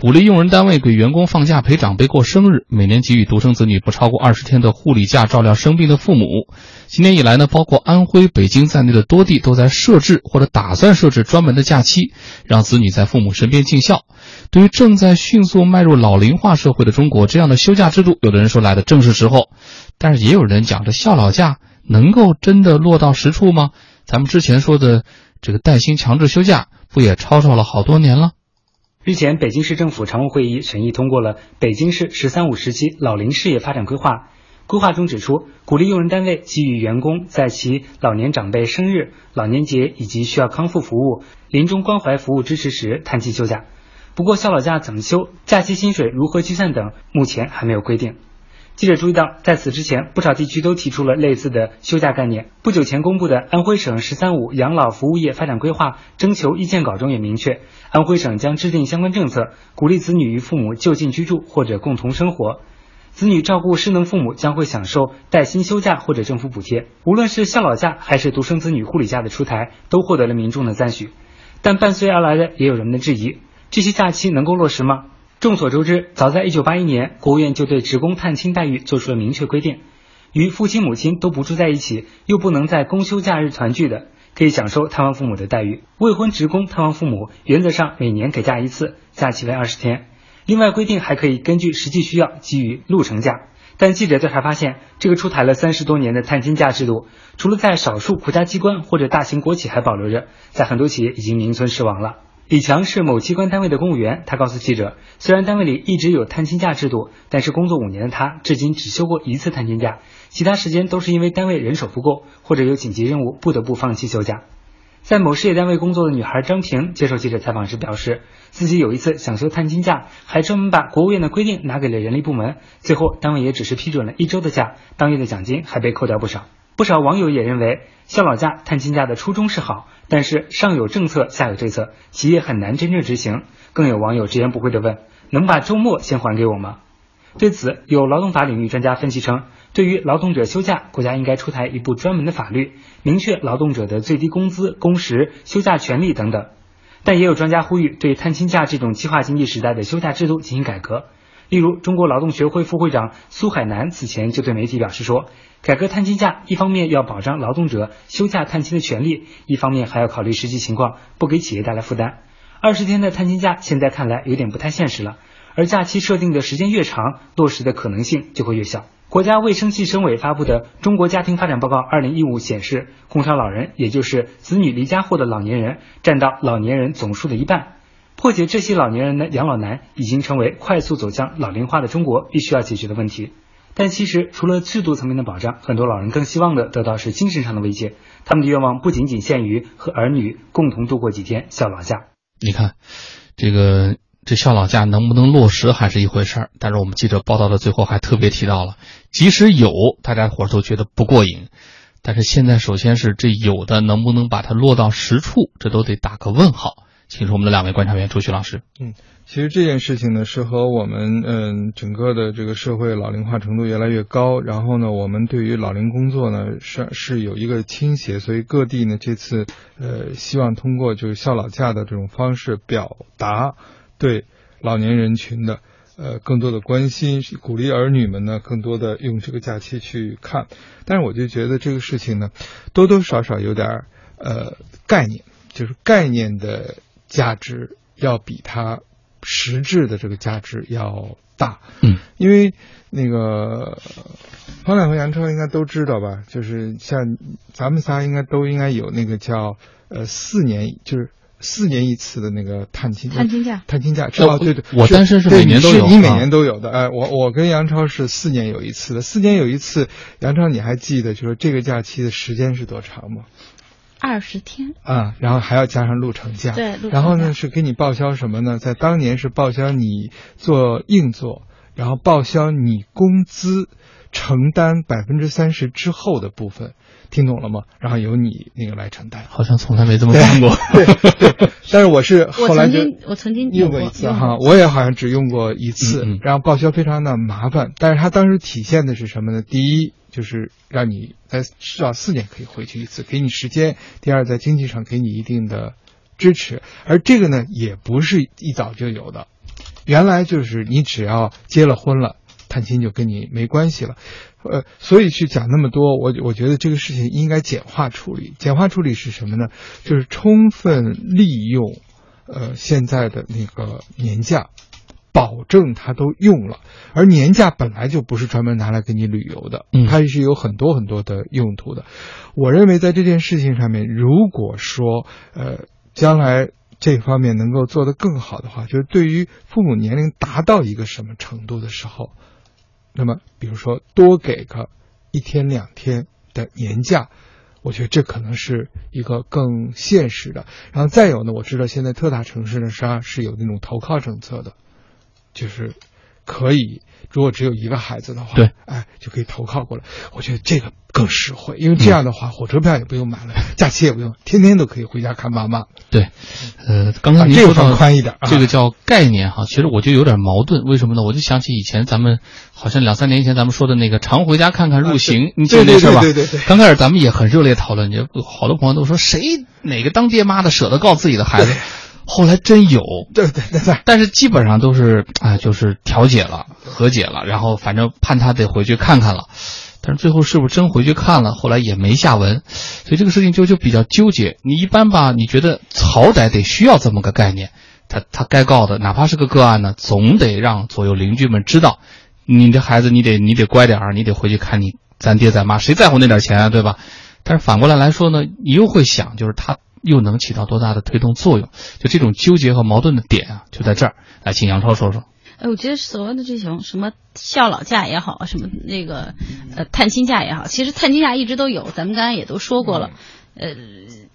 鼓励用人单位给员工放假陪长辈过生日，每年给予独生子女不超过二十天的护理假照料生病的父母。今年以来呢，包括安徽、北京在内的多地都在设置或者打算设置专门的假期，让子女在父母身边尽孝。对于正在迅速迈入老龄化社会的中国，这样的休假制度，有的人说来的正是时候，但是也有人讲，这孝老假能够真的落到实处吗？咱们之前说的这个带薪强制休假，不也吵吵了好多年了？日前，北京市政府常务会议审议通过了北京市“十三五”时期老龄事业发展规划。规划中指出，鼓励用人单位给予员工在其老年长辈生日、老年节以及需要康复服务、临终关怀服务支持时探亲休假。不过，孝老假怎么休、假期薪水如何计算等，目前还没有规定。记者注意到，在此之前，不少地区都提出了类似的休假概念。不久前公布的安徽省“十三五”养老服务业发展规划征求意见稿中也明确，安徽省将制定相关政策，鼓励子女与父母就近居住或者共同生活。子女照顾失能父母将会享受带薪休假或者政府补贴。无论是孝老假还是独生子女护理假的出台，都获得了民众的赞许。但伴随而来的也有人们的质疑：这些假期能够落实吗？众所周知，早在1981年，国务院就对职工探亲待遇做出了明确规定：与父亲母亲都不住在一起，又不能在公休假日团聚的，可以享受探望父母的待遇；未婚职工探望父母，原则上每年给假一次，假期为二十天。另外规定还可以根据实际需要给予路程假。但记者调查发现，这个出台了三十多年的探亲假制度，除了在少数国家机关或者大型国企还保留着，在很多企业已经名存实亡了。李强是某机关单位的公务员，他告诉记者，虽然单位里一直有探亲假制度，但是工作五年的他至今只休过一次探亲假，其他时间都是因为单位人手不够或者有紧急任务不得不放弃休假。在某事业单位工作的女孩张平接受记者采访时表示，自己有一次想休探亲假，还专门把国务院的规定拿给了人力部门，最后单位也只是批准了一周的假，当月的奖金还被扣掉不少。不少网友也认为，孝老假、探亲假的初衷是好，但是上有政策，下有对策，企业很难真正执行。更有网友直言不讳地问：“能把周末先还给我吗？”对此，有劳动法领域专家分析称，对于劳动者休假，国家应该出台一部专门的法律，明确劳动者的最低工资、工时、休假权利等等。但也有专家呼吁，对探亲假这种计划经济时代的休假制度进行改革。例如，中国劳动学会副会长苏海南此前就对媒体表示说。改革探亲假，一方面要保障劳动者休假探亲的权利，一方面还要考虑实际情况，不给企业带来负担。二十天的探亲假，现在看来有点不太现实了。而假期设定的时间越长，落实的可能性就会越小。国家卫生计生委发布的《中国家庭发展报告（二零一五）》显示，工伤老人，也就是子女离家后的老年人，占到老年人总数的一半。破解这些老年人的养老难，已经成为快速走向老龄化的中国必须要解决的问题。但其实，除了制度层面的保障，很多老人更希望的得到是精神上的慰藉。他们的愿望不仅仅限于和儿女共同度过几天孝老假。你看，这个这孝老假能不能落实还是一回事儿。但是我们记者报道的最后还特别提到了，即使有，大家伙儿都觉得不过瘾。但是现在，首先是这有的能不能把它落到实处，这都得打个问号。请出我们的两位观察员，朱旭老师。嗯。其实这件事情呢，是和我们嗯整个的这个社会老龄化程度越来越高，然后呢，我们对于老龄工作呢是是有一个倾斜，所以各地呢这次呃希望通过就是孝老假的这种方式表达对老年人群的呃更多的关心，鼓励儿女们呢更多的用这个假期去看。但是我就觉得这个事情呢多多少少有点呃概念，就是概念的价值要比它。实质的这个价值要大，嗯，因为那个方亮和杨超应该都知道吧？就是像咱们仨应该都应该有那个叫呃四年，就是四年一次的那个探亲探亲假，探亲假，知道对对，我单身是每年都有，你每年都有的，哎，我我跟杨超是四年有一次的，四年有一次，杨超你还记得就是这个假期的时间是多长吗？二十天。啊，然后还要加上路程价，对，然后呢是给你报销什么呢？在当年是报销你做硬座，然后报销你工资承担百分之三十之后的部分，听懂了吗？然后由你那个来承担。好像从来没这么干过，对对。但是我是 后来就我曾经用过一次哈，我也好像只用过一次，然后报销非常的麻烦。但是它当时体现的是什么呢？第一。就是让你在至少四年可以回去一次，给你时间。第二，在经济上给你一定的支持。而这个呢，也不是一早就有的。原来就是你只要结了婚了，探亲就跟你没关系了。呃，所以去讲那么多，我我觉得这个事情应该简化处理。简化处理是什么呢？就是充分利用，呃，现在的那个年假，保证他都用了。而年假本来就不是专门拿来给你旅游的，嗯它是有很多很多的用途的。我认为在这件事情上面，如果说呃将来这方面能够做得更好的话，就是对于父母年龄达到一个什么程度的时候，那么比如说多给个一天两天的年假。我觉得这可能是一个更现实的，然后再有呢，我知道现在特大城市呢实际上是有那种投靠政策的，就是可以，如果只有一个孩子的话，对，哎，就可以投靠过来。我觉得这个更实惠，因为这样的话，火车票也不用买了，假期也不用，天天都可以回家看妈妈。对，呃，刚才啊这个您说到放宽一点啊这个叫概念哈，其实我就有点矛盾，为什么呢？我就想起以前咱们好像两三年前咱们说的那个常回家看看入刑，啊你记得那事儿吧？对对对对对刚开始咱们也很热烈讨论，就好多朋友都说谁哪个当爹妈的舍得告自己的孩子，后来真有，对对对对，但是基本上都是哎，就是调解了、和解了，然后反正判他得回去看看了。但是最后是不是真回去看了？后来也没下文，所以这个事情就就比较纠结。你一般吧，你觉得好歹得需要这么个概念，他他该告的，哪怕是个个案呢，总得让左右邻居们知道，你这孩子你得你得乖点儿，你得回去看你咱爹咱妈，谁在乎那点钱啊，对吧？但是反过来来说呢，你又会想，就是他又能起到多大的推动作用？就这种纠结和矛盾的点啊，就在这儿。来，请杨超说说。哎，我觉得所谓的这种什么孝老假也好，什么那个呃探亲假也好，其实探亲假一直都有，咱们刚才也都说过了。呃，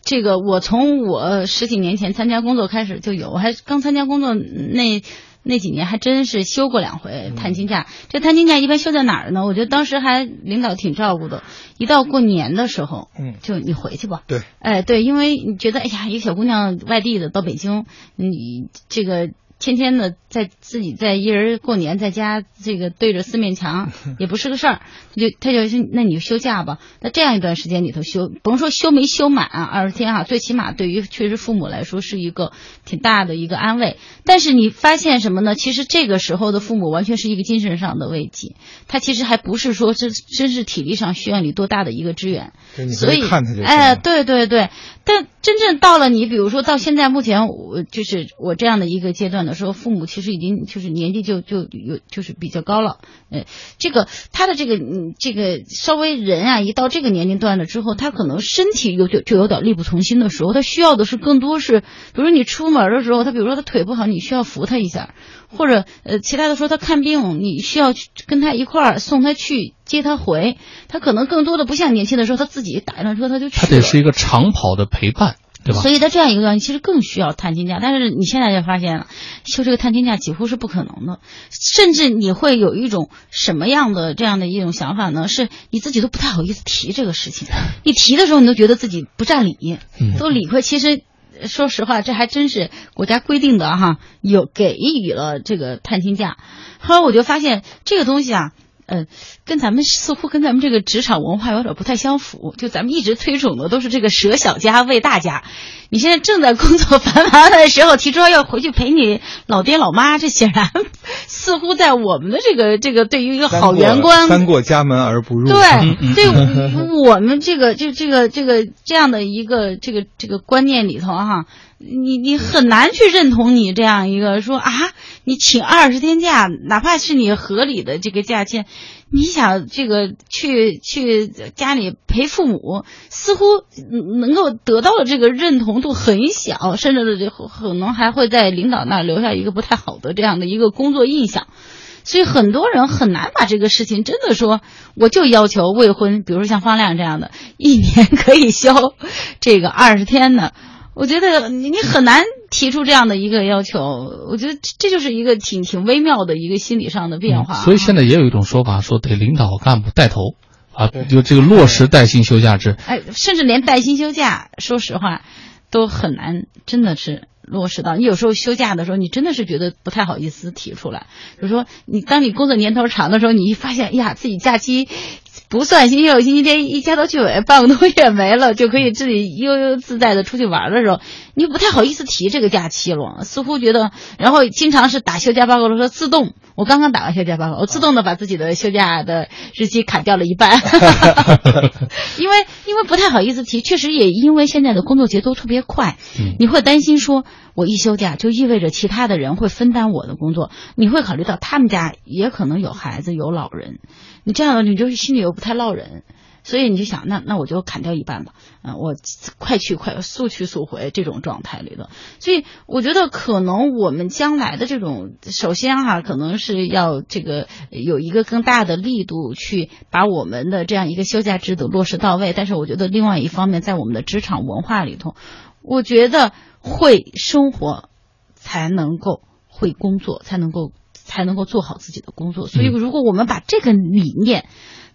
这个我从我十几年前参加工作开始就有，我还刚参加工作那那几年还真是休过两回探亲假。这探亲假一般休在哪儿呢？我觉得当时还领导挺照顾的，一到过年的时候，嗯，就你回去吧。对，哎，对，因为你觉得，哎呀，一个小姑娘外地的到北京，你这个天天的在自己在一人过年在家，这个对着四面墙 也不是个事儿，他就他就是，那你就休假吧。那这样一段时间里头休，甭说休没休满啊，二十天啊，最起码对于确实父母来说是一个挺大的一个安慰。但是你发现什么呢？其实这个时候的父母完全是一个精神上的慰藉，他其实还不是说真真是体力上需要你多大的一个支援。所以回去看他就，哎，对对对，但真正到了你，比如说到现在目前，我就是我这样的一个阶段的时候，父母其实已经就是年纪就就有就是比较高了，呃，这个他的这个嗯这个稍微人啊，一到这个年龄段了之后，他可能身体有就就有点力不从心的时候，他需要的是更多是，比如你出门的时候，他比如说他腿不好，你需要扶他一下，或者呃其他的说他看病，你需要去跟他一块儿送他去接他回，他可能更多的不像年轻的时候，他自己打一辆车他就去了。他得是一个长跑的陪伴，对吧？所以在这样一个段，其实更需要探亲假。但是你现在就发现了，休这个探亲假几乎是不可能的，甚至你会有一种什么样的这样的一种想法呢？是你自己都不太好意思提这个事情，你提的时候你都觉得自己不占理，嗯都理亏。其实。说实话，这还真是国家规定的哈，有给予了这个探亲假。后来我就发现这个东西啊，嗯，跟咱们似乎跟咱们这个职场文化有点不太相符。就咱们一直推崇的都是这个舍小家为大家。你现在正在工作繁忙的时候，提出要回去陪你老爹老妈，这显然似乎在我们的这个 这个对于一个好员工三过家门而不入。对对，我们这个就这个这个这样的一个这个这个观念里头哈，你你很难去认同你这样一个说啊，你请二十天假，哪怕是你合理的这个假期，你想这个去去家里陪父母，似乎能够得到的这个认同度很小，甚至这可能还会在领导那儿留下一个不太好的这样的一个工作印象。所以很多人很难把这个事情真的说，我就要求未婚，比如说像方亮这样的，一年可以休这个二十天的，我觉得你你很难提出这样的一个要求。我觉得这这就是一个挺挺微妙的一个心理上的变化所以现在也有一种说法，说得领导干部带头啊，就这个落实带薪休假制。哎，甚至连带薪休假，说实话，都很难，真的是落实到。你有时候休假的时候，你真的是觉得不太好意思提出来。比如说，你当你工作年头长的时候，你一发现，呀，自己假期不算星期六、星期天，一加到去尾，半个多月没了，就可以自己悠悠自在的出去玩的时候，你就不太好意思提这个假期了。似乎觉得，然后经常是打休假报告的时候自动，我刚刚打完休假报告，我自动的把自己的休假的日期砍掉了一半，因为因为不太好意思提，确实也因为现在的工作节奏特别快，你会担心说，我一休假就意味着其他的人会分担我的工作，你会考虑到他们家也可能有孩子有老人。你这样，你就是心里又不太落人，所以你就想，那那我就砍掉一半吧，嗯，我快去快速去速回这种状态里的。所以我觉得可能我们将来的这种，首先哈，可能是要这个有一个更大的力度去把我们的这样一个休假制度落实到位。但是我觉得另外一方面，在我们的职场文化里头，我觉得会生活才能够会工作，才能够。才能够做好自己的工作，所以如果我们把这个理念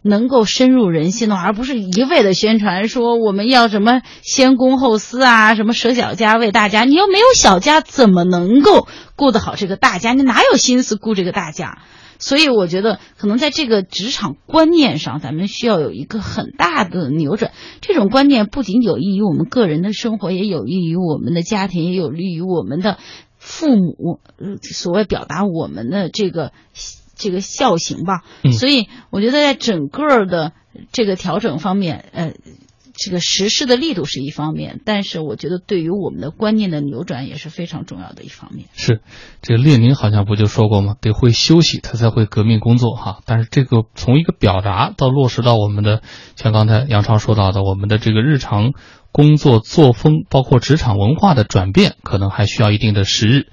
能够深入人心的话，而不是一味的宣传说我们要什么先公后私啊，什么舍小家为大家，你又没有小家，怎么能够顾得好这个大家？你哪有心思顾这个大家？所以我觉得，可能在这个职场观念上，咱们需要有一个很大的扭转。这种观念不仅有益于我们个人的生活，也有益于我们的家庭，也有利于我们的。父母，所谓表达我们的这个这个效行吧，所以我觉得在整个的这个调整方面，呃，这个实施的力度是一方面，但是我觉得对于我们的观念的扭转也是非常重要的一方面。是，这个列宁好像不就说过吗？得会休息，他才会革命工作哈。但是这个从一个表达到落实到我们的，像刚才杨超说到的，我们的这个日常。工作作风，包括职场文化的转变，可能还需要一定的时日。